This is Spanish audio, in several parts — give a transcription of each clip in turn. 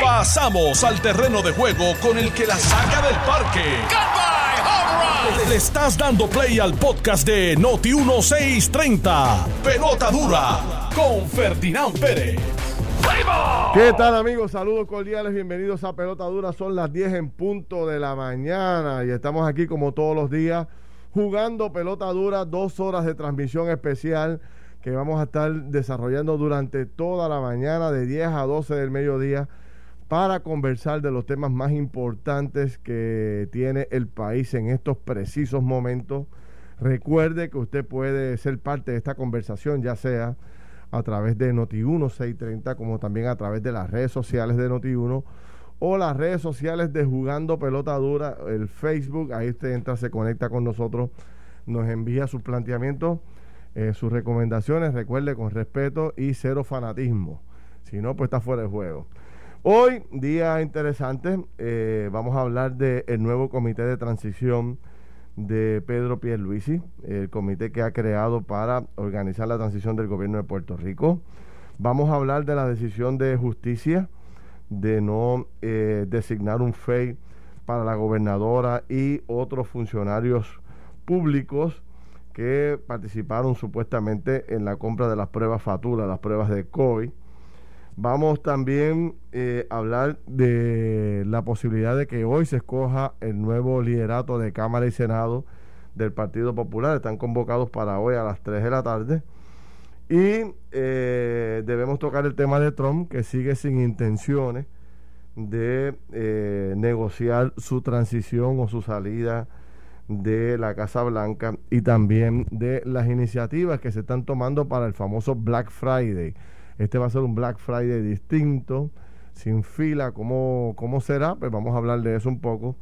Pasamos al terreno de juego con el que la saca del parque. Le estás dando play al podcast de Noti 1630. Pelota dura con Ferdinand Pérez. ¿Qué tal amigos? Saludos cordiales, bienvenidos a Pelota Dura. Son las 10 en punto de la mañana y estamos aquí como todos los días jugando Pelota Dura, dos horas de transmisión especial que vamos a estar desarrollando durante toda la mañana de 10 a 12 del mediodía para conversar de los temas más importantes que tiene el país en estos precisos momentos. Recuerde que usted puede ser parte de esta conversación, ya sea a través de Noti1 630, como también a través de las redes sociales de Noti1 o las redes sociales de Jugando Pelota Dura, el Facebook, ahí usted entra, se conecta con nosotros, nos envía sus planteamientos eh, sus recomendaciones, recuerde, con respeto y cero fanatismo. Si no, pues está fuera de juego. Hoy, día interesante, eh, vamos a hablar del nuevo comité de transición de Pedro Pierluisi, el comité que ha creado para organizar la transición del gobierno de Puerto Rico. Vamos a hablar de la decisión de justicia de no eh, designar un FEI para la gobernadora y otros funcionarios públicos que participaron supuestamente en la compra de las pruebas Fatula, las pruebas de COVID. Vamos también eh, a hablar de la posibilidad de que hoy se escoja el nuevo liderato de Cámara y Senado del Partido Popular. Están convocados para hoy a las 3 de la tarde. Y eh, debemos tocar el tema de Trump, que sigue sin intenciones de eh, negociar su transición o su salida de la Casa Blanca y también de las iniciativas que se están tomando para el famoso Black Friday. Este va a ser un Black Friday distinto, sin fila. ¿Cómo, cómo será? Pues vamos a hablar de eso un poco.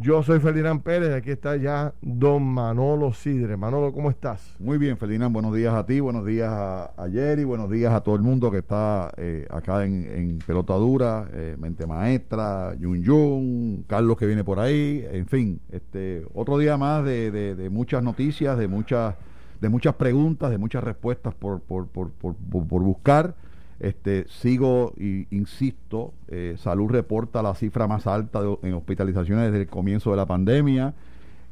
Yo soy Ferdinand Pérez, aquí está ya don Manolo Sidre. Manolo, ¿cómo estás? Muy bien, Ferdinand, buenos días a ti, buenos días a, Jerry, buenos días a todo el mundo que está eh, acá en, Pelota Dura, eh, Mente Maestra, Yun Yun, Carlos que viene por ahí, en fin, este otro día más de, muchas noticias, de muchas, de muchas preguntas, de muchas respuestas por, por, por, por buscar. Este, sigo y insisto, eh, Salud reporta la cifra más alta en hospitalizaciones desde el comienzo de la pandemia.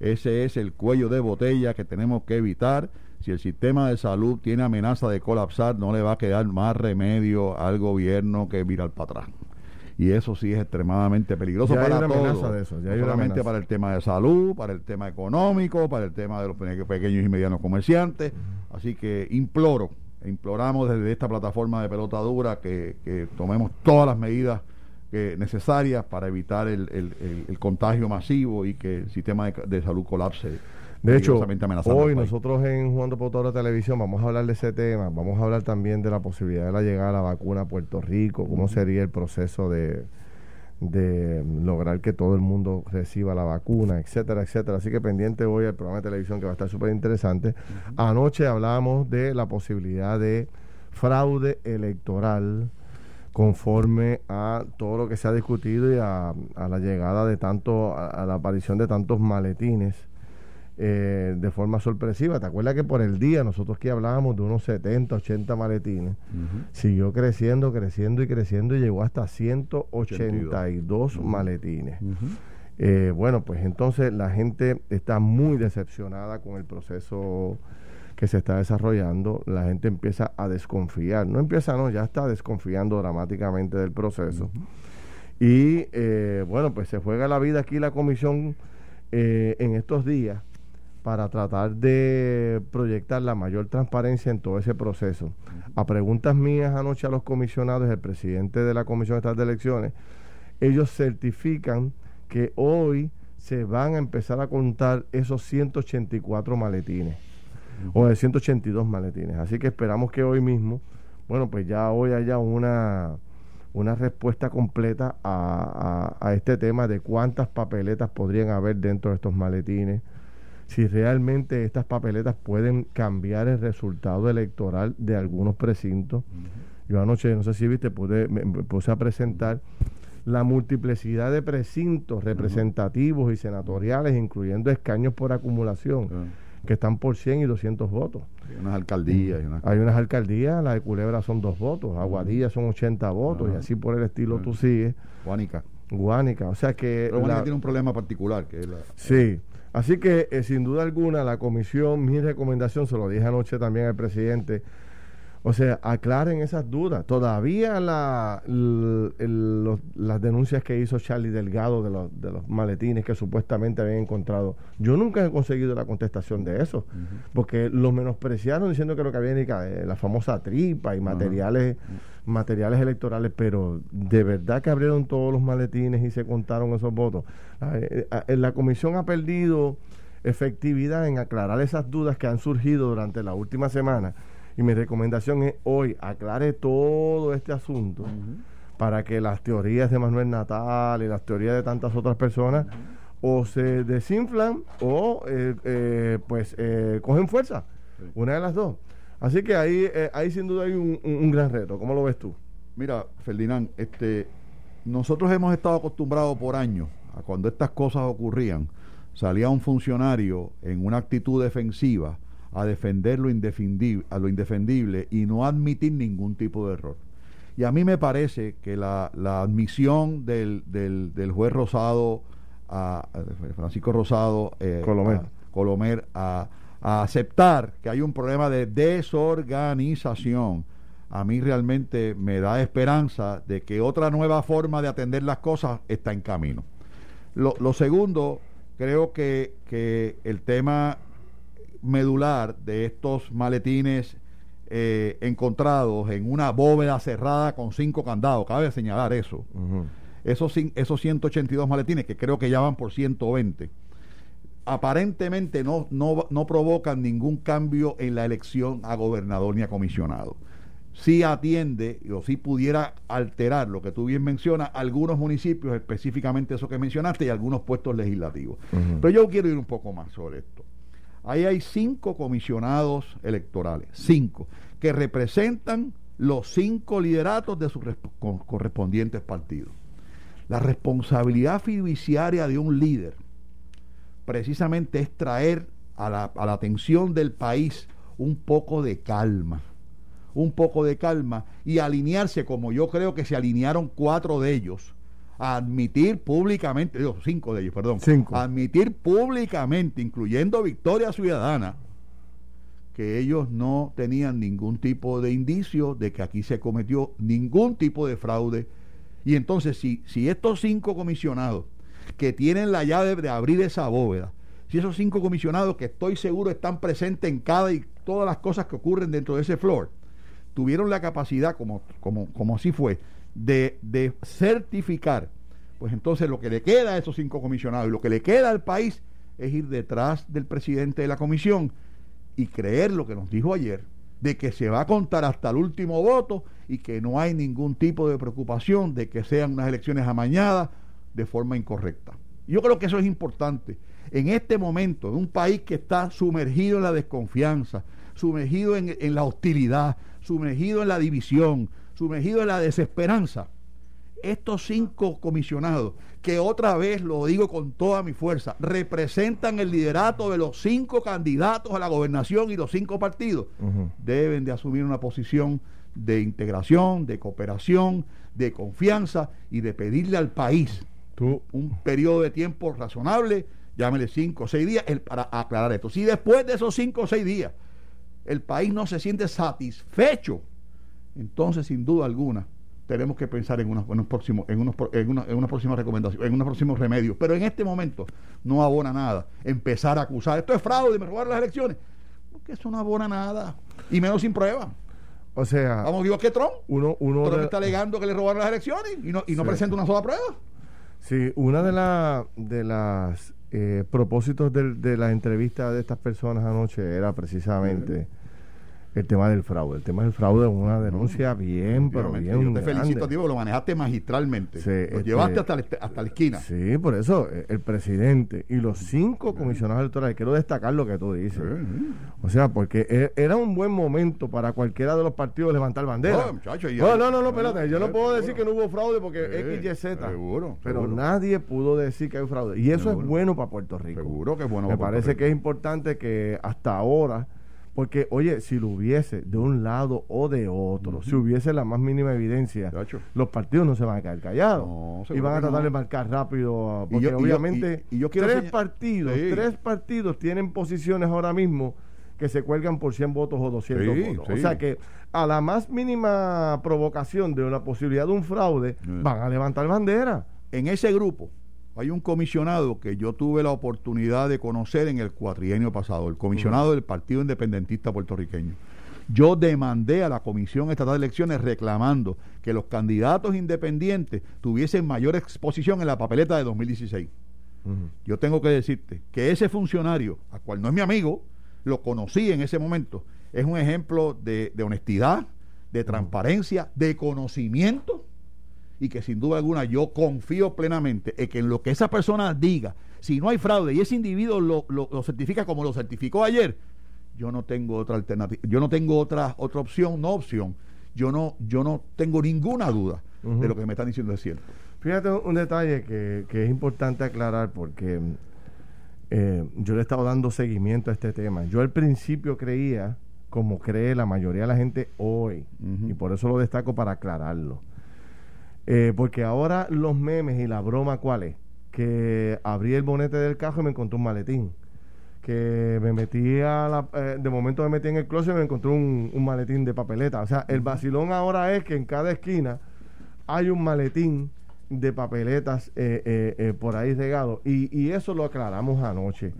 Ese es el cuello de botella que tenemos que evitar. Si el sistema de salud tiene amenaza de colapsar, no le va a quedar más remedio al gobierno que mirar para atrás. Y eso sí es extremadamente peligroso para todos. De eso, solamente para el tema de salud, para el tema económico, para el tema de los pequeños y medianos comerciantes. Así que imploro imploramos desde esta plataforma de pelota dura que, tomemos todas las medidas necesarias para evitar el, contagio masivo y que el sistema de, salud colapse. De hecho, hoy nosotros en Jugando por toda la televisión vamos a hablar de ese tema, vamos a hablar también de la posibilidad de la llegada de la vacuna a Puerto Rico, cómo sería el proceso de, de lograr que todo el mundo reciba la vacuna, etcétera, etcétera. Así que pendiente hoy al programa de televisión que va a estar súper interesante. Anoche hablábamos de la posibilidad de fraude electoral conforme a todo lo que se ha discutido y a, la llegada de tanto, a la aparición de tantos maletines eh, de forma sorpresiva. ¿Te acuerdas que por el día nosotros que hablábamos de unos 70, 80 maletines? Siguió creciendo, creciendo y creciendo y llegó hasta 182 maletines. Eh, bueno, pues entonces la gente está muy decepcionada con el proceso que se está desarrollando, la gente empieza a desconfiar, no empieza, no, ya está desconfiando dramáticamente del proceso. Y eh, bueno, pues se juega la vida aquí la comisión en estos días para tratar de proyectar la mayor transparencia en todo ese proceso. A preguntas mías anoche a los comisionados, el presidente de la Comisión Estatal de Elecciones, ellos certifican que hoy se van a empezar a contar esos 184 maletines, o de 182 maletines. Así que esperamos que hoy mismo, bueno, pues ya hoy haya una, una respuesta completa a, a este tema de cuántas papeletas podrían haber dentro de estos maletines si realmente estas papeletas pueden cambiar el resultado electoral de algunos precintos. Yo anoche, no sé si viste, pude, me, puse a presentar la multiplicidad de precintos representativos y senatoriales, incluyendo escaños por acumulación, que están por 100 y 200 votos. Hay unas alcaldías. Hay unas alcaldías, la de Culebra son dos votos, Aguadilla son 80 votos y así por el estilo tú sigues. Guánica. Guánica, o sea que... Pero Guánica tiene un problema particular. que es la, Sí, así que eh, sin duda alguna la comisión, mi recomendación, se lo dije anoche también al presidente, o sea, aclaren esas dudas. Todavía la, las denuncias que hizo Charlie Delgado de los, de los maletines que supuestamente habían encontrado, yo nunca he conseguido la contestación de eso, porque los menospreciaron diciendo que lo que había era la famosa tripa y materiales, materiales electorales, pero de verdad que abrieron todos los maletines y se contaron esos votos. Eh, eh, la comisión ha perdido efectividad en aclarar esas dudas que han surgido durante la última semana y mi recomendación es hoy aclare todo este asunto para que las teorías de Manuel Natal y las teorías de tantas otras personas o se desinflan o eh, eh, pues eh, cogen fuerza. Una de las dos. Así que ahí, ahí sin duda hay un, gran reto. ¿Cómo lo ves tú? Mira, Ferdinand, este, nosotros hemos estado acostumbrados por años a cuando estas cosas ocurrían, salía un funcionario en una actitud defensiva a defender lo indefendible, a lo indefendible y no admitir ningún tipo de error. Y a mí me parece que la, admisión del, del, juez Rosado, a, Francisco Rosado, eh, Colomer, a, a, aceptar que hay un problema de desorganización, a mí realmente me da esperanza de que otra nueva forma de atender las cosas está en camino. Lo, lo segundo, creo que, que el tema medular de estos maletines eh, encontrados en una bóveda cerrada con cinco candados. Cabe señalar eso. esos, esos 182 maletines, que creo que ya van por 120, aparentemente no, no, no provocan ningún cambio en la elección a gobernador ni a comisionado. Sí atiende, o sí pudiera alterar lo que tú bien mencionas, algunos municipios, específicamente eso que mencionaste, y algunos puestos legislativos. Pero yo quiero ir un poco más sobre esto. Ahí hay cinco comisionados electorales, cinco, que representan los cinco lideratos de sus correspondientes partidos. La responsabilidad fiduciaria de un líder precisamente es traer a la, a la atención del país un poco de calma, un poco de calma y alinearse como yo creo que se alinearon cuatro de ellos admitir públicamente, digo, cinco de ellos, perdón, cinco. admitir públicamente, incluyendo Victoria Ciudadana, que ellos no tenían ningún tipo de indicio de que aquí se cometió ningún tipo de fraude. Y entonces, si, si estos cinco comisionados que tienen la llave de abrir esa bóveda, si esos cinco comisionados que estoy seguro están presentes en cada y todas las cosas que ocurren dentro de ese floor, tuvieron la capacidad, como, como, como así fue, de, certificar, pues entonces lo que le queda a esos cinco comisionados y lo que le queda al país es ir detrás del presidente de la comisión y creer lo que nos dijo ayer, de que se va a contar hasta el último voto y que no hay ningún tipo de preocupación de que sean unas elecciones amañadas de forma incorrecta. Yo creo que eso es importante. En este momento, en un país que está sumergido en la desconfianza, sumergido en, en la hostilidad, sumergido en la división, sumergido en la desesperanza, estos cinco comisionados, que otra vez lo digo con toda mi fuerza, representan el liderato de los cinco candidatos a la gobernación y los cinco partidos, deben de asumir una posición de integración, de cooperación, de confianza y de pedirle al país un periodo de tiempo razonable, llámele cinco o seis días, para aclarar esto. Si después de esos cinco o seis días el país no se siente satisfecho entonces sin duda alguna tenemos que pensar en unos, próximos, en unos, en una, en una próxima recomendación, en unos próximos remedios. Pero en este momento no abona nada. Empezar a acusar, esto es fraude, me robaron las elecciones. Porque eso no abona nada. Y menos sin prueba. O sea. Vamos, digo que Trump. Uno, uno está alegando que le robaron las elecciones y no, y no presenta una sola prueba. Sí, una de, la, de las eh, propósitos de, de, la entrevista de estas personas anoche era precisamente el tema del fraude. El tema del fraude es una denuncia bien, pero bien. Yo te felicito, tío, lo manejaste magistralmente. lo este, llevaste hasta la, hasta la esquina. Sí, por eso eh, el presidente y los cinco comisionados electorales, quiero destacar lo que tú dices. O sea, porque e, era un buen momento para cualquiera de los partidos levantar bandera. No, no, no, no, espérate. Yo no puedo decir que no hubo fraude porque X, Y, Z. Seguro. Pero nadie pudo decir que hay fraude. Y eso es bueno para Puerto Rico. Seguro que es bueno Me parece que es importante que hasta ahora porque, oye, si lo hubiese de un lado o de otro, si hubiese la más mínima evidencia, los partidos no se van a quedar callados. y van a tratar de marcar rápido. Porque obviamente, tres partidos, tres partidos tienen posiciones ahora mismo que se cuelgan por 100 votos o 200 votos. O sea que a la más mínima provocación de una posibilidad de un fraude, van a levantar bandera. En ese grupo, hay un comisionado que yo tuve la oportunidad de conocer en el cuatrienio pasado, el comisionado del Partido Independentista Puertorriqueño. Yo demandé a la Comisión Estatal de Elecciones reclamando que los candidatos independientes tuviesen mayor exposición en la papeleta de 2016. Yo tengo que decirte que ese funcionario, al cual no es mi amigo, lo conocí en ese momento, es un ejemplo de, honestidad, de transparencia, de conocimiento y que sin duda alguna yo confío plenamente en que en lo que esa persona diga, si no hay fraude y ese individuo lo, lo, certifica como lo certificó ayer, yo no tengo otra alternativa, yo no tengo otra otra opción, no opción. Yo no yo no tengo ninguna duda de lo que me están diciendo es cierto. Fíjate un detalle que, es importante aclarar porque eh, yo le he estado dando seguimiento a este tema. Yo al principio creía, como cree la mayoría de la gente hoy, y por eso lo destaco para aclararlo eh, porque ahora los memes y la broma, ¿cuál es? Que abrí el bonete del carro y me encontré un maletín. Que me metí a la, eh, de momento me metí en el closet y me encontré un, maletín de papeleta. O sea, el vacilón ahora es que en cada esquina hay un maletín de papeletas eh, por ahí regado y, y, eso lo aclaramos anoche.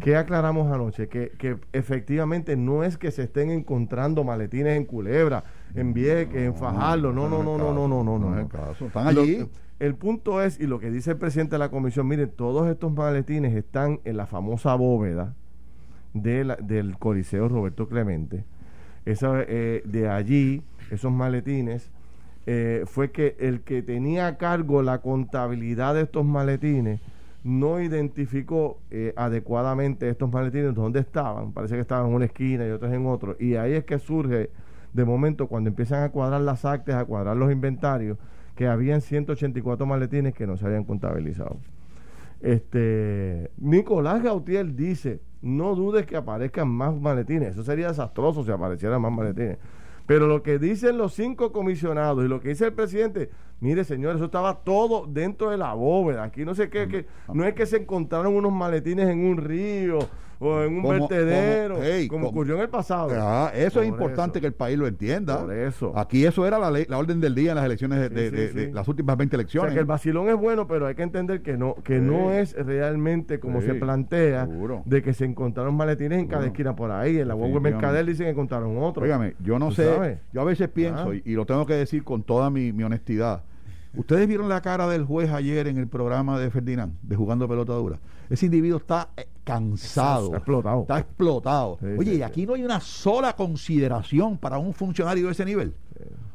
¿Qué aclaramos anoche? Que, que efectivamente no es que se estén encontrando maletines en Culebra, en Vieques, en Fajardo. No, no, no, no, no, no, no, no. Están allí. el punto es, y lo que dice el presidente de la comisión, miren, todos estos maletines están en la famosa bóveda de del Coliseo Roberto Clemente. Esa, eh, de allí, esos maletines, eh, fue que el que tenía a cargo la contabilidad de estos maletines no identificó eh, adecuadamente estos maletines dónde estaban. Parece que estaban en una esquina y otros en otro. Y ahí es que surge de momento cuando empiezan a cuadrar las actas, a cuadrar los inventarios, que habían 184 maletines que no se habían contabilizado. Este, Nicolás Gautier dice, no dudes que aparezcan más maletines. Eso sería desastroso si aparecieran más maletines. Pero lo que dicen los cinco comisionados y lo que dice el presidente, mire señor, eso estaba todo dentro de la bóveda. Aquí no sé qué, que, no es que se encontraron unos maletines en un río o en un vertedero, como, ocurrió en el pasado. Ah, eso es importante que el país lo entienda. Por eso. Aquí eso era la, la orden del día en las elecciones de, las últimas 20 elecciones. O sea, que el vacilón es bueno, pero hay que entender que no que no es realmente como se plantea de que se encontraron maletines en cada esquina por ahí. En la web Mercader dicen que encontraron otro. Dígame, yo no sé, yo a veces pienso, ah. y, lo tengo que decir con toda mi, mi honestidad, Ustedes vieron la cara del juez ayer en el programa de Ferdinand, de jugando pelota dura. Ese individuo está eh, cansado. Está explotado. Está explotado. Oye, y aquí no hay una sola consideración para un funcionario de ese nivel.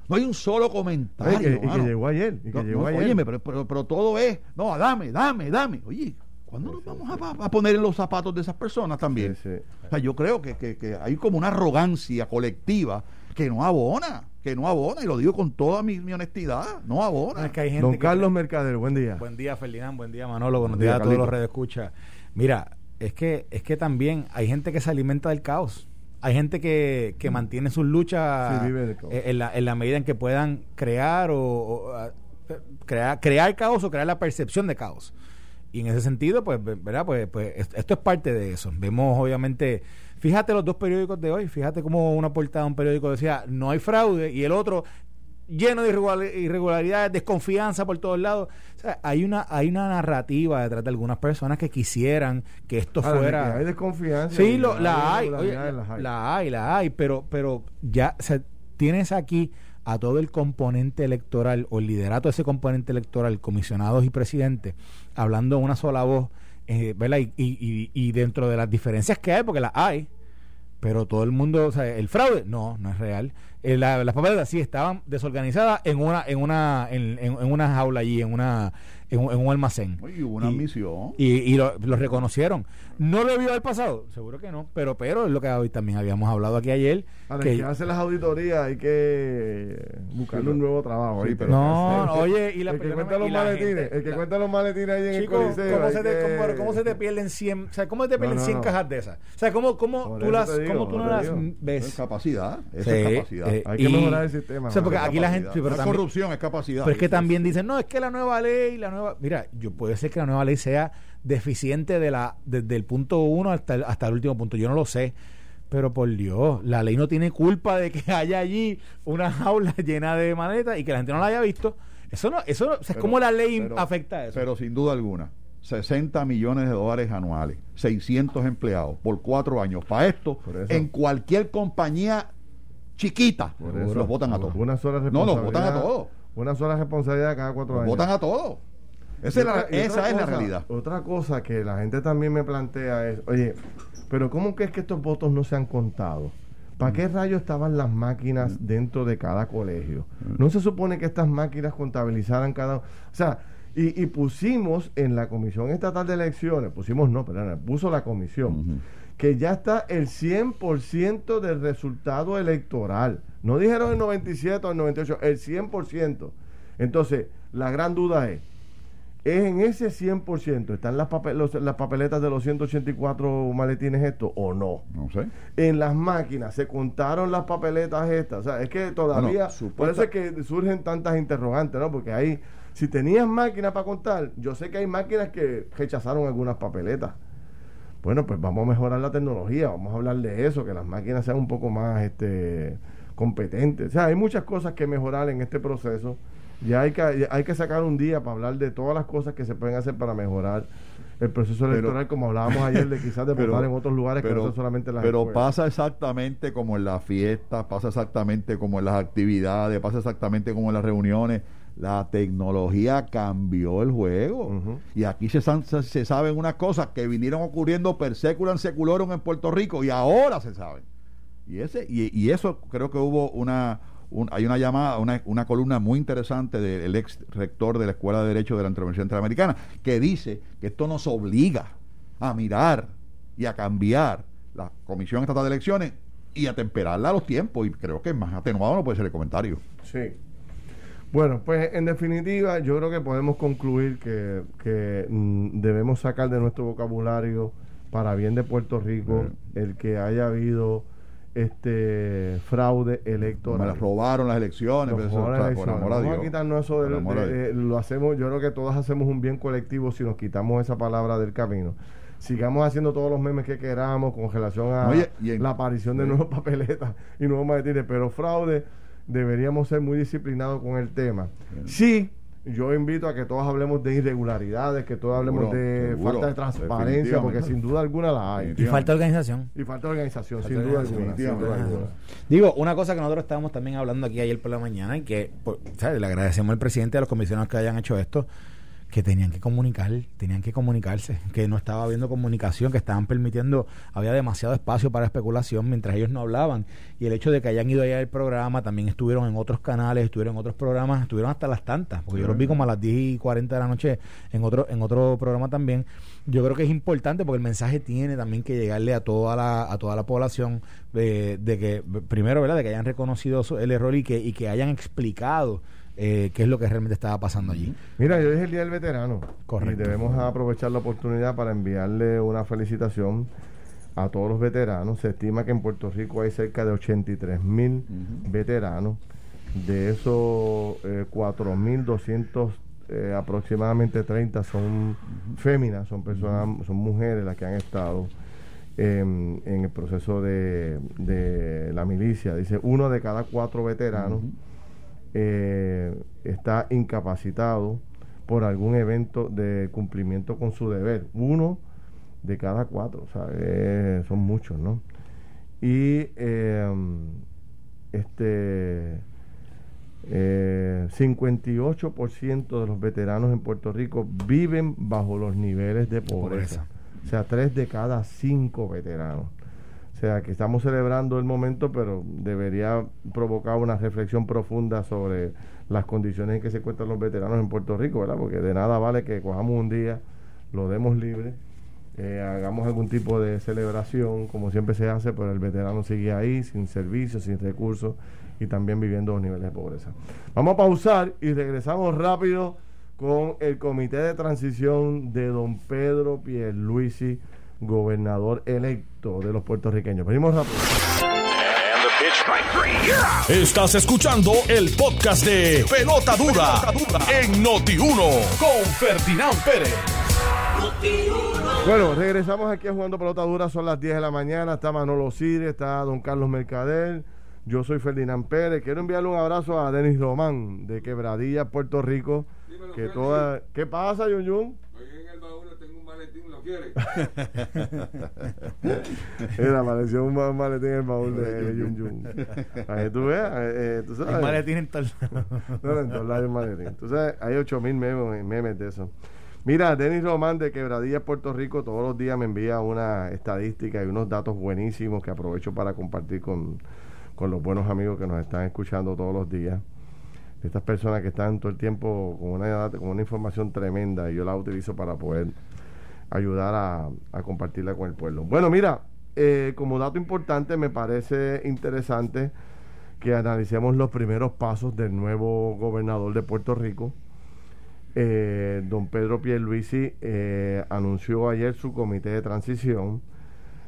No hay un solo comentario. y, que, llegó ayer. Y que llegó ayer. pero, pero, todo es, no, dame, dame, dame. Oye, ¿cuándo nos vamos a, poner en los zapatos de esas personas también? O sea, yo creo que, que hay como una arrogancia colectiva que no abona que no abona, y lo digo con toda mi, honestidad, no abona. Don Carlos Mercader, buen día. Buen día, Ferdinand, buen día, Manolo, buenos días a todos los redes escucha. Mira, es que, es que también hay gente que se alimenta del caos. Hay gente que, que mm. mantiene sus luchas eh, en, la, en la medida en que puedan crear o, crear, crear caos o crear la percepción de caos. Y en ese sentido, pues, ¿verdad? Pues, pues esto es parte de eso. Vemos, obviamente, Fíjate los dos periódicos de hoy, fíjate cómo una portada de un periódico decía no hay fraude y el otro lleno de irregularidades, desconfianza por todos lados. O sea, hay una hay una narrativa detrás de algunas personas que quisieran que esto fuera. hay desconfianza. Sí, la, hay, la hay, la hay, pero pero ya tienes aquí a todo el componente electoral o el liderato de ese componente electoral, comisionados y presidentes, hablando una sola voz eh, ¿verdad? Y, y, y, dentro de las diferencias que hay, porque las hay, pero todo el mundo, o sea, el fraude, no, no es real. Eh, las papeletas sí estaban desorganizadas en una, en una, en, en, una jaula allí, en una, en, un almacén. Y hubo una misión. Y, lo, reconocieron. ¿No debió haber pasado? Seguro que no, pero pero es lo que hoy también habíamos hablado aquí ayer. Para que, que hace las auditorías hay que buscarle un nuevo trabajo ahí. Pero no, oye, y la El que cuenta los maletines, el que cuenta los maletines ahí en el coliseo. ¿cómo se, te, ¿cómo, se te pierden 100, o sea, cómo te pierden 100 cajas de esas? O sea, ¿cómo, cómo tú las, cómo tú no las ves? Es capacidad, es capacidad. Eh, hay que mejorar el sistema. O sea, porque aquí la gente... Pero corrupción, es capacidad. Pero es que también dicen, no, es que la nueva ley, la nueva... Mira, yo puede ser que la nueva ley sea deficiente de la desde el punto uno hasta el, hasta el último punto. Yo no lo sé. Pero por Dios, la ley no tiene culpa de que haya allí una jaula llena de maletas y que la gente no la haya visto. Eso no, eso es como la ley afecta a eso. Pero sin duda alguna, 60 millones de dólares anuales, 600 empleados por cuatro años. Para esto, en cualquier compañía chiquita, los votan a todos. Una sola no, los votan a todos. Una sola responsabilidad cada cuatro años. Votan a todos. Esa, es la, esa es la realidad. Otra cosa que la gente también me plantea es, oye, pero ¿cómo que es que estos votos no se han contado? ¿Para qué rayos estaban las máquinas dentro de cada colegio? No se supone que estas máquinas contabilizaran cada... O sea, y, pusimos en la Comisión Estatal de Elecciones, pusimos no, perdón, puso la comisión, que ya está el 100% del resultado electoral. No dijeron el 97 o el 98, el 100%. Entonces, la gran duda es, ¿Es en ese 100%? ¿Están las, las papeletas de los 184 maletines estos o no? No sé. En las máquinas, ¿se contaron las papeletas estas? O sea, es que todavía... por eso es que surgen tantas interrogantes, ¿no? Porque ahí, si tenías máquinas para contar, yo sé que hay máquinas que rechazaron algunas papeletas. Bueno, pues vamos a mejorar la tecnología, vamos a hablar de eso, que las máquinas sean un poco más este, competentes. O sea, hay muchas cosas que mejorar en este proceso ya hay que, hay que sacar un día para hablar de todas las cosas que se pueden hacer para mejorar el proceso electoral, como hablábamos ayer, de quizás de votar en otros lugares que no solamente las Pero pasa exactamente como en las fiestas, pasa exactamente como en las actividades, pasa exactamente como en las reuniones. La tecnología cambió el juego. Y aquí se, se, saben unas cosas que vinieron ocurriendo per secular seculorum en Puerto Rico y ahora se saben. Y, ese, y eso creo que hubo una hay una llamada, una, una, columna muy interesante del ex rector de la Escuela de Derecho de la Intervención Interamericana, que dice que esto nos obliga a mirar y a cambiar la Comisión Estatal de Elecciones y a temperarla a los tiempos. Y creo que más atenuado no puede ser el comentario. Sí. Bueno, pues en definitiva, yo creo que podemos concluir que, que mm, debemos sacar de nuestro vocabulario para bien de Puerto Rico el que haya habido este fraude electoral. Me robaron las elecciones. Vamos a quitarnos eso lo hacemos, yo creo que todos hacemos un bien colectivo si nos quitamos esa palabra del camino. Sigamos haciendo todos los memes que queramos con relación a la aparición de nuevas papeletas y nuevos maletines, pero fraude deberíamos ser muy disciplinados con el tema. Sí, yo invito a que todos hablemos de irregularidades, que todos hablemos de falta de transparencia, porque sin duda alguna la hay. Y falta de organización. Y falta de organización, sin, duda alguna, Digo, una cosa que nosotros estábamos también hablando aquí ayer por la mañana y que pues, le agradecemos al presidente y a los comisionados que hayan hecho esto que tenían que comunicar, tenían que comunicarse, que no estaba habiendo comunicación, que estaban permitiendo, había demasiado espacio para especulación mientras ellos no hablaban. Y el hecho de que hayan ido allá al programa, también estuvieron en otros canales, estuvieron en otros programas, estuvieron hasta las tantas, porque yo los vi como a las 10 y 40 de la noche en otro, en otro programa también. Yo creo que es importante porque el mensaje tiene también que llegarle a toda la, a toda la población de, de que, primero, ¿verdad?, de que hayan reconocido el error y que, y que hayan explicado eh, qué es lo que realmente estaba pasando allí. Mira, yo dije el Día del Veterano. Correcto. Y debemos aprovechar la oportunidad para enviarle una felicitación a todos los veteranos. Se estima que en Puerto Rico hay cerca de 83 mil veteranos. De esos eh, 4.200 eh, aproximadamente 30 son féminas, son personas, son mujeres las que han estado en el proceso de, de, la milicia. Dice uno de cada cuatro veteranos eh, está incapacitado por algún evento de cumplimiento con su deber. Uno de cada cuatro, o son muchos, ¿no? Y eh, este 58% eh, de los veteranos en Puerto Rico viven bajo los niveles de pobreza. O sea, tres de cada cinco veteranos. O sea, que estamos celebrando el momento, pero debería provocar una reflexión profunda sobre las condiciones en que se encuentran los veteranos en Puerto Rico, ¿verdad? Porque de nada vale que cojamos un día, lo demos libre, eh, hagamos algún tipo de celebración, como siempre se hace, pero el veterano sigue ahí, sin servicios, sin recursos y también viviendo los niveles de pobreza. Vamos a pausar y regresamos rápido con el comité de transición de don Pedro Pierluisi gobernador electo de los puertorriqueños. Venimos rápido. Estás escuchando el podcast de Pelota Dura, en Noti1 con Ferdinand Pérez. Bueno, regresamos aquí a Jugando Pelota Dura, son las 10 de la mañana, está Manolo Cire, está don Carlos Mercader, yo soy Ferdinand Pérez, quiero enviarle un abrazo a Denis Román de Quebradilla, Puerto Rico, que toda... ¿Qué pasa, Yun Yun? Quiere. Era, apareció un maletín en el baúl de Yun Yun. Ahí tú veas, eh, tú sabes. El maletín en tal No, en todos lados el maletín. Tú sabes, hay 8000 memes, memes de eso. Mira, Denis Román de Quebradilla, Puerto Rico, todos los días me envía una estadística y unos datos buenísimos que aprovecho para compartir con, con los buenos amigos que nos están escuchando todos los días. Estas personas que están todo el tiempo con una, con una información tremenda y yo la utilizo para poder ayudar a, compartirla con el pueblo. Bueno, mira, eh, como dato importante, me parece interesante que analicemos los primeros pasos del nuevo gobernador de Puerto Rico. Eh, don Pedro Pierluisi eh, anunció ayer su comité de transición.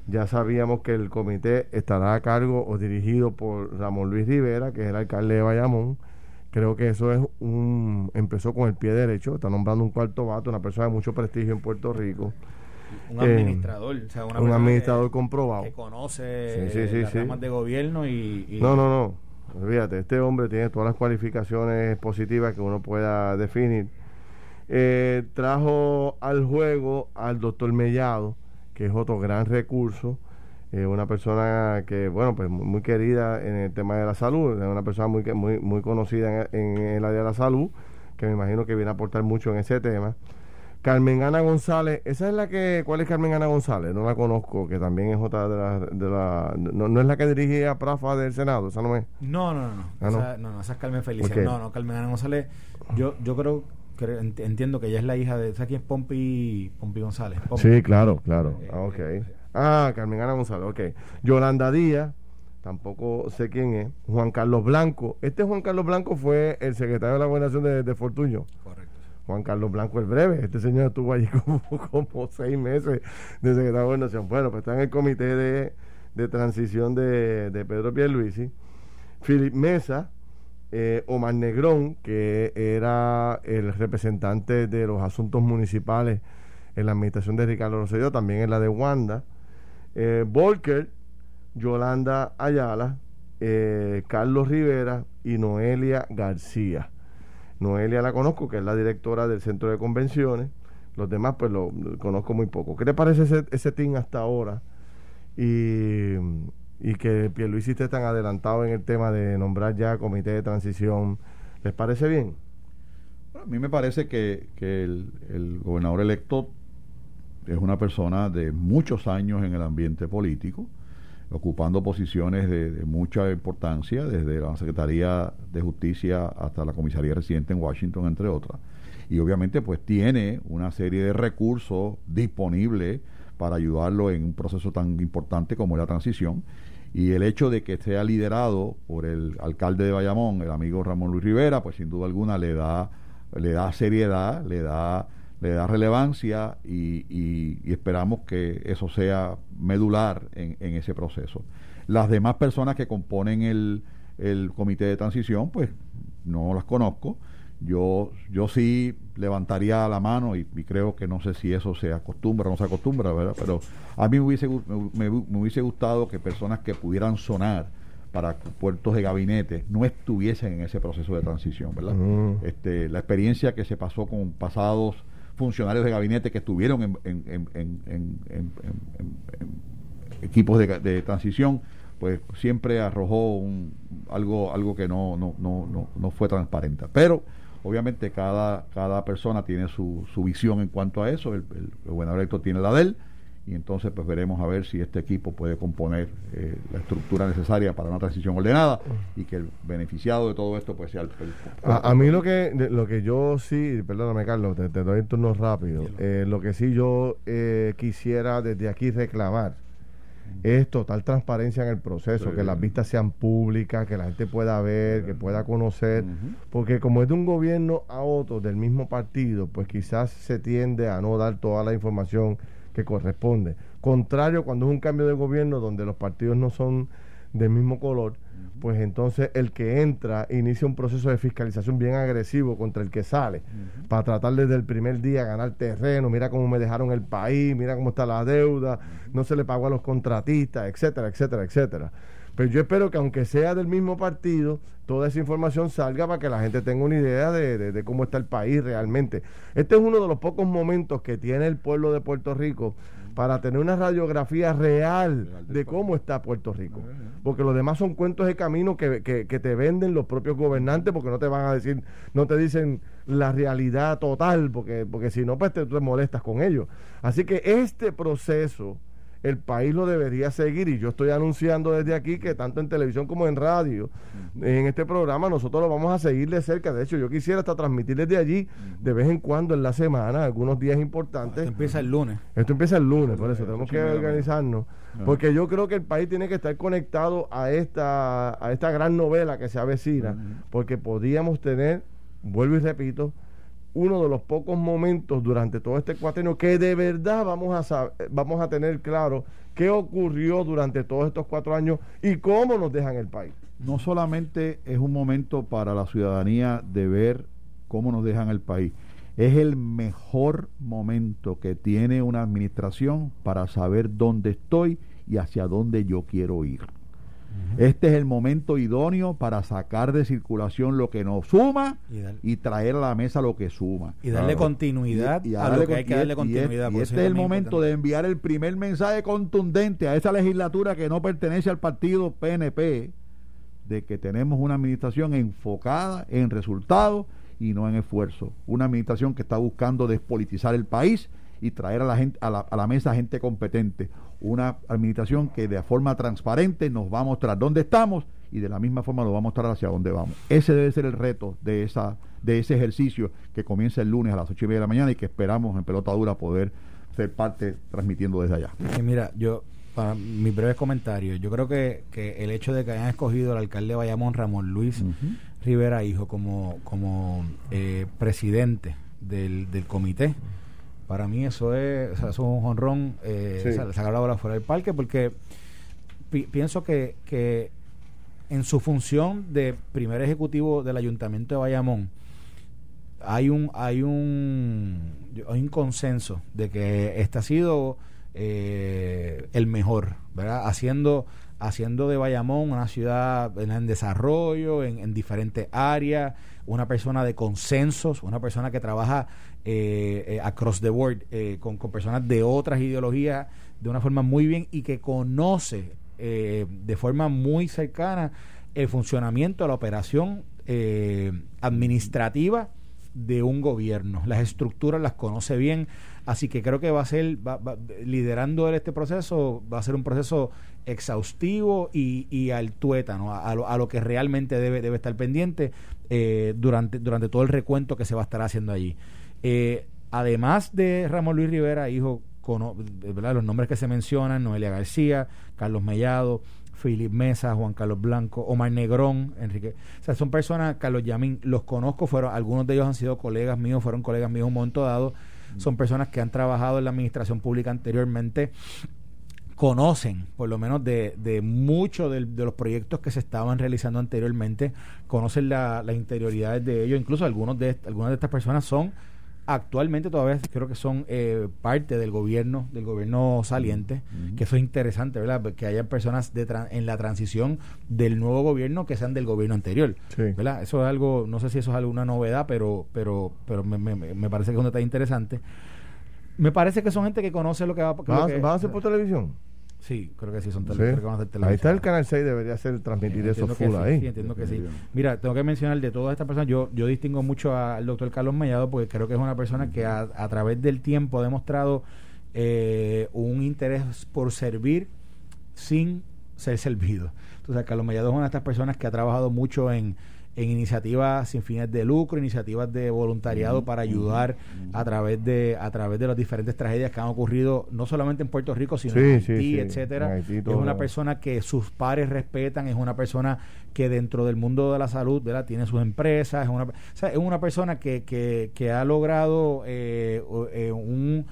Ya sabíamos que el comité estará a cargo o dirigido por Ramón Luis Rivera, que es el alcalde de Bayamón Creo que eso es un empezó con el pie derecho, está nombrando un cuarto vato, una persona de mucho prestigio en Puerto Rico. Un administrador, o sea, un administrador comprobado. Que conoce las ramas de gobierno y, No, no, no. Fíjate, este hombre tiene todas las cualificaciones positivas que uno pueda definir. Eh, trajo al juego al doctor Mellado, que es otro gran recurso eh, una persona que, bueno, pues muy querida en el tema de la salud, es una persona muy, muy, muy conocida en, el área de la salud, que me imagino que viene a aportar mucho en ese tema. Carmen Ana González, esa es la que, ¿cuál es Carmen Ana González? No la conozco, que también es otra de las, de la, no, es la que dirigía Prafa del Senado, esa no es. No, no, no, ah, esa, no? no, esa es Carmen Felicia. No, no, Carmen Ana González, yo, yo creo, que entiendo que ella es la hija de, ¿sabes quién es Pompi, Pompi González? Sí, claro, claro, ah, ok. Ah, Carmen Ana González, ok. Yolanda Díaz, tampoco sé quién es. Juan Carlos Blanco. Este Juan Carlos Blanco fue el secretario de la gobernación de, Fortuño. Correcto. Juan Carlos Blanco el breve. Este señor estuvo allí como, seis meses de secretario de gobernación. Bueno, pues está en el comité de, transición de, Pedro Pierluisi. Philip Mesa, eh, Omar Negrón, que era el representante de los asuntos municipales en la administración de Ricardo Rosselló, también en la de Wanda eh, Volker, Yolanda Ayala, eh, Carlos Rivera y Noelia García. Noelia la conozco, que es la directora del centro de convenciones. Los demás, pues lo, conozco muy poco. ¿Qué te parece ese, team hasta ahora? Y, que Pierluisi esté tan adelantado en el tema de nombrar ya comité de transición. ¿Les parece bien? a mí me parece que, el, el gobernador electo es una persona de muchos años en el ambiente político, ocupando posiciones de, mucha importancia, desde la Secretaría de Justicia hasta la Comisaría Residente en Washington, entre otras. Y obviamente pues tiene una serie de recursos disponibles para ayudarlo en un proceso tan importante como la transición. Y el hecho de que sea liderado por el alcalde de Bayamón, el amigo Ramón Luis Rivera, pues sin duda alguna le da, le da seriedad, le da le da relevancia y, esperamos que eso sea medular en, ese proceso. Las demás personas que componen el, comité de transición, pues no las conozco. Yo, yo sí levantaría la mano y, creo que no sé si eso se acostumbra o no se acostumbra, ¿verdad? Pero a mí me hubiese, me, hubiese gustado que personas que pudieran sonar para puertos de gabinete no estuviesen en ese proceso de transición, ¿verdad? Este, la experiencia que se pasó con pasados funcionarios de gabinete que estuvieron en, equipos de, transición, pues siempre arrojó un, algo, algo que no, no, no, no, fue transparente. Pero obviamente cada, cada persona tiene su, su visión en cuanto a eso, el, el gobernador electo tiene la de él, y entonces pues veremos a ver si este equipo puede componer eh, la estructura necesaria para una transición ordenada y que el beneficiado de todo esto pues sea el, a, mí lo que lo que yo sí perdóname Carlos te, doy el turno rápido. Eh, lo que sí yo eh, quisiera desde aquí reclamar es total transparencia en el proceso, que las vistas sean públicas, que la gente pueda ver, que pueda conocer, porque como es de un gobierno a otro del mismo partido, pues quizás se tiende a no dar toda la información que corresponde. Contrario cuando es un cambio de gobierno donde los partidos no son del mismo color, pues entonces el que entra inicia un proceso de fiscalización bien agresivo contra el que sale, para tratar desde el primer día ganar terreno, mira cómo me dejaron el país, mira cómo está la deuda, no se le pagó a los contratistas, etcétera, etcétera, etcétera. Pero yo espero que aunque sea del mismo partido, toda esa información salga para que la gente tenga una idea de, cómo está el país realmente. Este es uno de los pocos momentos que tiene el pueblo de Puerto Rico para tener una radiografía real de cómo está Puerto Rico. Porque los demás son cuentos de camino que, que, te venden los propios gobernantes porque no te van a decir, no te dicen la realidad total, porque, porque si no, pues te, te molestas con ellos. Así que este proceso el país lo debería seguir. Y yo estoy anunciando desde aquí que tanto en televisión como en radio, en este programa nosotros lo vamos a seguir de cerca. De hecho, yo quisiera hasta transmitir desde allí de vez en cuando en la semana, algunos días importantes. Esto empieza el lunes. Esto empieza el lunes, por eso tenemos que organizarnos, porque yo creo que el país tiene que estar conectado a esta, a esta gran novela que se avecina, porque podríamos tener, vuelvo y repito, uno de los pocos momentos durante todo este cuatrenio que de verdad vamos a, vamos a tener claro qué ocurrió durante todos estos cuatro años y cómo nos dejan el país. No solamente es un momento para la ciudadanía de ver cómo nos dejan el país, es el mejor momento que tiene una administración para saber dónde estoy y hacia dónde yo quiero ir. Este es el momento idóneo para sacar de circulación lo que nos suma y, traer a la mesa lo que suma. Y darle continuidad a lo que hay que darle continuidad. Y, este es el momento de enviar el primer mensaje contundente a esa legislatura que no pertenece al partido PNP de que tenemos una administración enfocada en resultados y no en esfuerzo. Una administración que está buscando despolitizar el país y traer a la gente a la, a la mesa gente competente una administración que de forma transparente nos va a mostrar dónde estamos y de la misma forma nos va a mostrar hacia dónde vamos. Ese debe ser el reto de esa de ese ejercicio que comienza el lunes a las ocho y media de la mañana y que esperamos en pelota dura poder ser parte transmitiendo desde allá. mira, yo para mi breve comentario, yo creo que, que, el hecho de que hayan escogido al alcalde de Bayamón, Ramón Luis Rivera Hijo, como, como eh, presidente del, del comité, para mí eso es, es un honrón eh, sacar la bola fuera del parque porque pienso que, que en su función de primer ejecutivo del ayuntamiento de Bayamón hay un hay un hay un consenso de que este ha sido eh, el mejor verdad haciendo haciendo de Bayamón una ciudad en, desarrollo en, en diferentes áreas una persona de consensos una persona que trabaja eh, eh, across the board, eh, con, personas de otras ideologías de una forma muy bien y que conoce de forma muy cercana el funcionamiento, la operación administrativa de un gobierno. Las estructuras las conoce bien, así que creo que va a ser, liderando este proceso, va a ser un proceso exhaustivo y, y al tuétano, a, a, lo, que realmente debe, debe estar pendiente durante, durante todo el recuento que se va a estar haciendo allí. Eh, además de Ramón Luis Rivera, hijo, con, los nombres que se mencionan, Noelia García, Carlos Mellado, Philip Mesa, Juan Carlos Blanco, Omar Negrón, Enrique. O sea, son personas, Carlos Yamín, los conozco, fueron, algunos de ellos han sido colegas míos, fueron colegas míos un momento dado. Son personas que han trabajado en la administración pública anteriormente conocen, por lo menos de, de muchos de, los proyectos que se estaban realizando anteriormente, conocen las interioridades de ellos, incluso algunos de algunas de estas personas son actualmente todavía creo que son eh, parte del gobierno del gobierno saliente que eso es interesante verdad que haya personas de en la transición del nuevo gobierno que sean del gobierno anterior verdad eso es algo no sé si eso es alguna novedad pero pero pero me, me, me parece que es un detalle interesante. Me parece que son gente que conoce lo que va, ¿Va, a hacer por televisión Sí, creo que sí, son televisión. Ahí está el canal 6, debería ser transmitir eso full ahí. Sí, entiendo que sí. Mira, tengo que mencionar de todas estas personas, yo, yo distingo mucho al doctor Carlos Mellado porque creo que es una persona que a, través del tiempo ha demostrado eh, un interés por servir sin ser servido. Entonces, Carlos Mellado es una de estas personas que ha trabajado mucho en en iniciativas sin fines de lucro, iniciativas de voluntariado para ayudar a través de a través de las diferentes tragedias que han ocurrido no solamente en Puerto Rico, sino en Haití, etcétera. es una persona que sus pares respetan, es una persona que dentro del mundo de la salud, ¿verdad? tiene sus empresas, es una es una persona que, que, que ha logrado eh, eh, un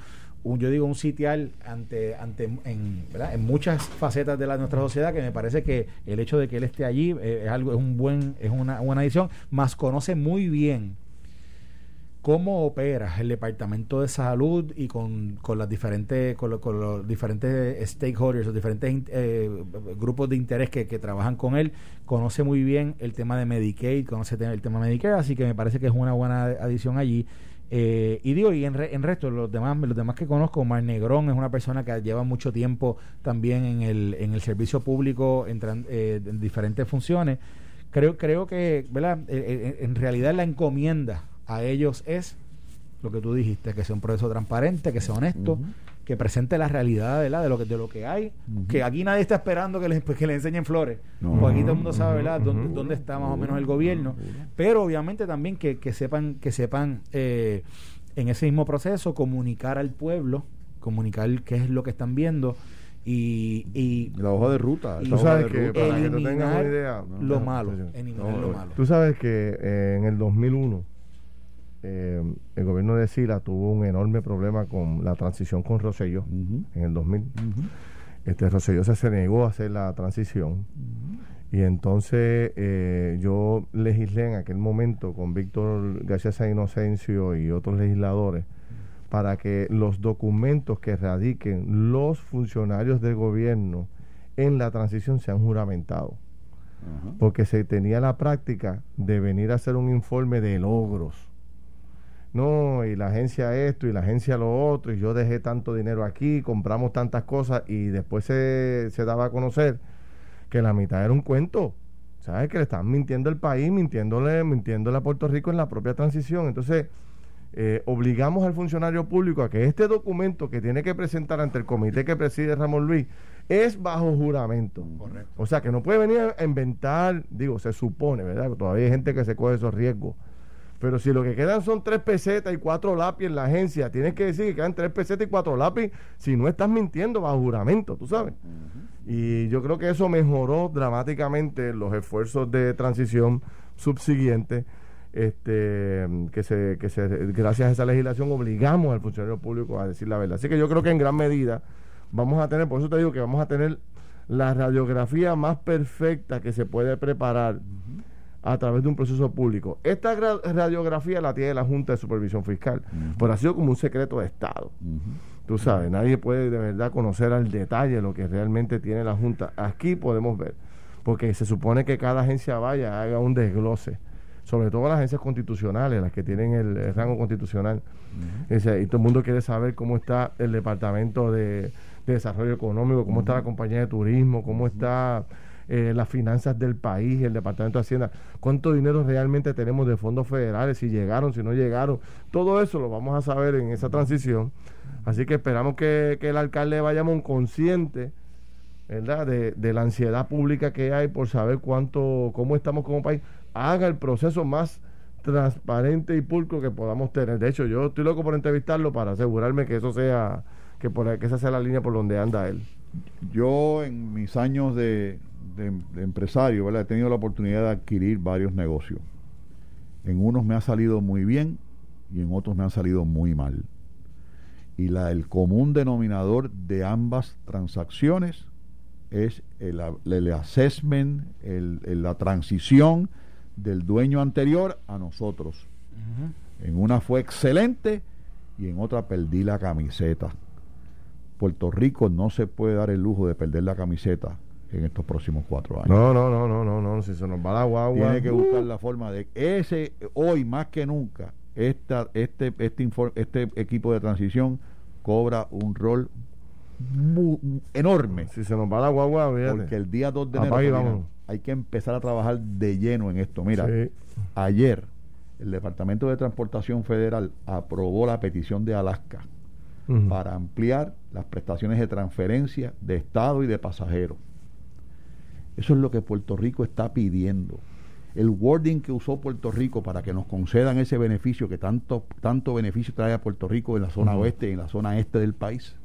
yo digo un sitial ante ante en, en muchas facetas de la, nuestra sociedad que me parece que el hecho de que él esté allí eh, es algo es un buen es una buena adición más conoce muy bien cómo opera el departamento de salud y con, con las diferentes con, los diferentes stakeholders los diferentes eh, grupos de interés que, trabajan con él conoce muy bien el tema de Medicaid conoce el tema de Medicare así que me parece que es una buena adición allí eh, y digo, y en, en resto, los demás, los demás que conozco, Mar Negrón es una persona que lleva mucho tiempo también en el, en el servicio público en, eh, en diferentes funciones. Creo, creo que, ¿verdad? Eh, en realidad la encomienda a ellos es lo que tú dijiste, que sea un proceso transparente, que sea honesto, que presente la realidad de lo que de lo que hay. Que aquí nadie está esperando que le, pues, que le enseñen flores. Porque aquí todo el mundo sabe ¿verdad? dónde, dónde está más o menos el gobierno pero obviamente también que, que sepan que sepan eh, en ese mismo proceso comunicar al pueblo comunicar qué es lo que están viendo y, y la hoja de ruta tú sabes que para que tú tengas una idea lo malo, lo malo. tú sabes que eh, en el 2001 eh, el gobierno de Sila tuvo un enorme problema con la transición con Rosselló en el 2000. este Rosselló se, negó a hacer la transición. Y entonces eh, yo legislé en aquel momento con Víctor García San Inocencio y otros legisladores para que los documentos que radiquen los funcionarios del gobierno en la transición sean juramentados. Porque se tenía la práctica de venir a hacer un informe de logros no, y la agencia esto y la agencia lo otro, y yo dejé tanto dinero aquí, compramos tantas cosas, y después se, se daba a conocer que la mitad era un cuento. ¿Sabes? Que le están mintiendo al país, mintiéndole, mintiéndole a Puerto Rico en la propia transición. Entonces, eh, obligamos al funcionario público a que este documento que tiene que presentar ante el comité que preside Ramón Luis es bajo juramento. Correcto. O sea, que no puede venir a inventar, digo, se supone, ¿verdad? Todavía hay gente que se coge esos riesgos pero si lo que quedan son tres pesetas y cuatro lápiz en la agencia, tienes que decir que quedan tres pesetas y cuatro lápiz si no estás mintiendo bajo juramento, tú sabes. Y yo creo que eso mejoró dramáticamente los esfuerzos de transición subsiguientes. Este, que se, que se, gracias a esa legislación obligamos al funcionario público a decir la verdad. Así que yo creo que en gran medida vamos a tener, por eso te digo que vamos a tener la radiografía más perfecta que se puede preparar a través de un proceso público. Esta radiografía la tiene la Junta de Supervisión Fiscal, pero ha sido como un secreto de Estado. Tú sabes, nadie puede de verdad conocer al detalle lo que realmente tiene la Junta. Aquí podemos ver, porque se supone que cada agencia vaya, haga un desglose, sobre todo las agencias constitucionales, las que tienen el, rango constitucional. y todo el mundo quiere saber cómo está el Departamento de, Desarrollo Económico, cómo está la compañía de turismo, cómo está eh, las finanzas del país, el Departamento de Hacienda, cuánto dinero realmente tenemos de fondos federales, si llegaron, si no llegaron, todo eso lo vamos a saber en esa transición. Así que esperamos que, el alcalde vayamos consciente ¿verdad? De, de, la ansiedad pública que hay por saber cuánto, cómo estamos como país, haga el proceso más transparente y pulcro que podamos tener. De hecho, yo estoy loco por entrevistarlo para asegurarme que eso sea, que, por, que esa sea la línea por donde anda él. Yo en mis años de, de, empresario, ¿verdad? he tenido la oportunidad de adquirir varios negocios. En unos me ha salido muy bien y en otros me han salido muy mal. Y la, el común denominador de ambas transacciones es el, el assessment, el, la transición del dueño anterior a nosotros. En una fue excelente y en otra perdí la camiseta. Puerto Rico no se puede dar el lujo de perder la camiseta en estos próximos cuatro años. No, no, no, no, no, no, si se nos va la guagua. Tiene que buscar la forma de ese, hoy más que nunca, esta, este, este, este equipo de transición cobra un rol enorme. Si se nos va la guagua, porque el día 2 de enero hay que empezar a trabajar de lleno en esto. Mira, ayer el Departamento de Transportación Federal aprobó la petición de Alaska para ampliar las prestaciones de transferencia de Estado y de pasajeros. Eso es lo que Puerto Rico está pidiendo. El wording que usó Puerto Rico para que nos concedan ese beneficio que tanto, tanto beneficio trae a Puerto Rico en la zona oeste y en la zona este del país,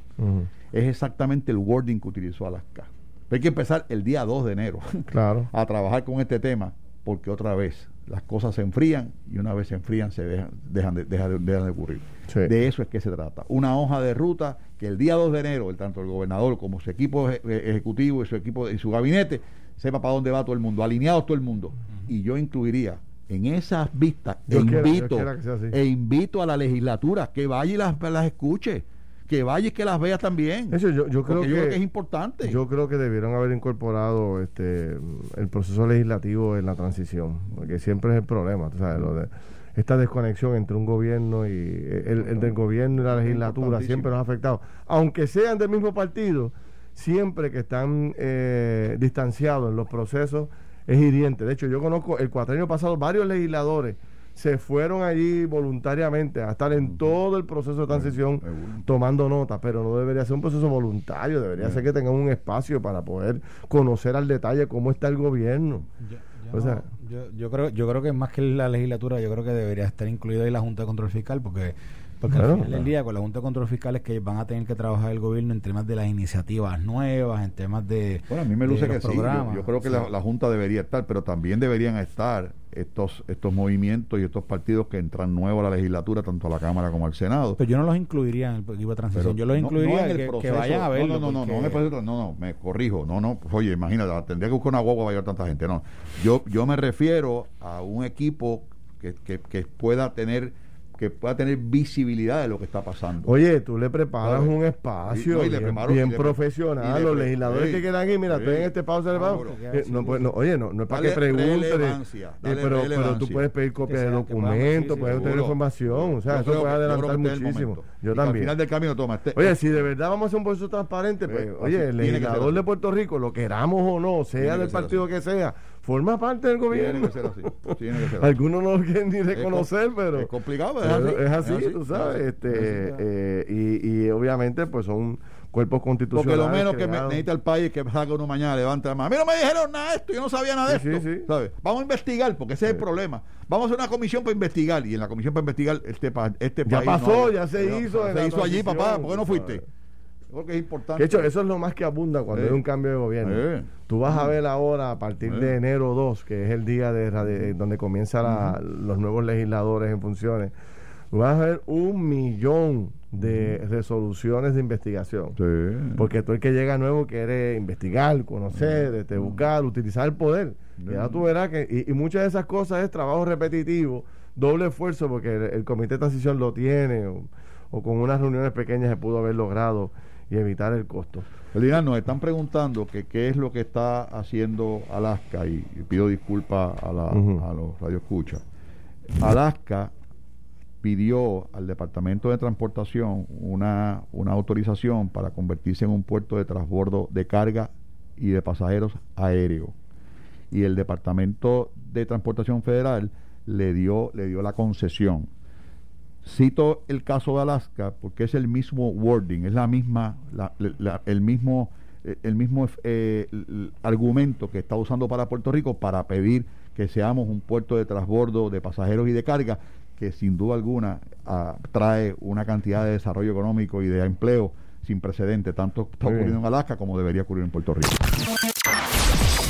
es exactamente el wording que utilizó Alaska. hay que empezar el día 2 de enero claro. a trabajar con este tema, porque otra vez las cosas se enfrían y una vez se enfrían se dejan, dejan, de, dejan, de, ocurrir. De eso es que se trata. Una hoja de ruta que el día 2 de enero, tanto el gobernador como su equipo ejecutivo y su equipo y su gabinete sepa para dónde va todo el mundo, alineado todo el mundo. Y yo incluiría en esas vistas, e invito, e invito a la legislatura que vaya y las, las escuche que vaya y que las vea también. Eso yo, creo, que, es importante. Yo creo que debieron haber incorporado este el proceso legislativo en la transición, porque siempre es el problema, tú sabes, lo de esta desconexión entre un gobierno y el, del gobierno y la legislatura siempre nos ha afectado, aunque sean del mismo partido, siempre que están eh, distanciados en los procesos es hiriente. De hecho, yo conozco el cuatrienio pasado varios legisladores se fueron allí voluntariamente a estar en todo el proceso de transición tomando nota, pero no debería ser un proceso voluntario, debería ser que tengan un espacio para poder conocer al detalle cómo está el gobierno. Yo, yo, creo yo creo que más que la legislatura, yo creo que debería estar incluida ahí la Junta de Control Fiscal, porque porque al final del día, con la Junta de Control Fiscal, es que van a tener que trabajar el gobierno en temas de las iniciativas nuevas, en temas de. Bueno, a mí me luce que sí. Yo, creo que la, Junta debería estar, pero también deberían estar estos estos movimientos y estos partidos que entran nuevos a la legislatura, tanto a la Cámara como al Senado. Pero yo no los incluiría en el equipo de transición. yo los incluiría en el que, vayan a verlo. No, no, no, no, no, no, me corrijo. No, no, oye, imagínate, tendría que buscar una guagua para llevar tanta gente. No, yo, yo me refiero a un equipo que, que, que pueda tener que pueda tener visibilidad de lo que está pasando. Oye, tú le preparas un espacio bien, profesional. Los legisladores que quedan aquí, mira, estoy en este pausa de pausa. Eh, no, pues, no, oye, no, no es para que pregunten. Eh, pero, pero tú puedes pedir copias de documentos, puedes obtener información. O sea, eso puede adelantar muchísimo. Yo también. Al final del camino, toma. Este, oye, si de verdad vamos a hacer un proceso transparente, pues, oye, el legislador de Puerto Rico, lo queramos o no, sea del partido que sea, forma parte del gobierno. Algunos no lo quieren ni reconocer, pero. Es complicado, es, así, tú sabes. este eh, y, y, obviamente, pues son cuerpos constitucionales. Porque lo menos que necesita el país es que salga uno mañana, levante la mano. A mí no me dijeron nada de esto, yo no sabía nada de esto. ¿sabes? Vamos a investigar, porque ese es el problema. Vamos a hacer una comisión para investigar. Y en la comisión para investigar, este, este ya pasó, ya se hizo. Se hizo allí, papá. ¿Por qué no fuiste? Creo que es importante. De hecho, eso es lo más que abunda cuando hay un cambio de gobierno. Tú vas a ver ahora, a partir de enero 2, que es el día de, donde comienzan los nuevos legisladores en funciones, vas a ver un millón de resoluciones de investigación. Porque tú el que llega nuevo quiere investigar, conocer, este, buscar, utilizar el poder. Y ya tú verás que, y, muchas de esas cosas es trabajo repetitivo, doble esfuerzo, porque el, comité de transición lo tiene, o, o, con unas reuniones pequeñas se pudo haber logrado y evitar el costo. Elina, nos están preguntando que qué es lo que está haciendo Alaska y, pido disculpas a, la, a los radioescuchas. Alaska pidió al Departamento de Transportación una, una autorización para convertirse en un puerto de transbordo de carga y de pasajeros aéreos. Y el Departamento de Transportación Federal le dio, le dio la concesión. Cito el caso de Alaska porque es el mismo wording, es la misma, el mismo, eh, el mismo eh, argumento que está usando para Puerto Rico para pedir que seamos un puerto de transbordo de pasajeros y de carga que sin duda alguna ah, trae una cantidad de desarrollo económico y de empleo sin precedente, tanto está ocurriendo en Alaska como debería ocurrir en Puerto Rico.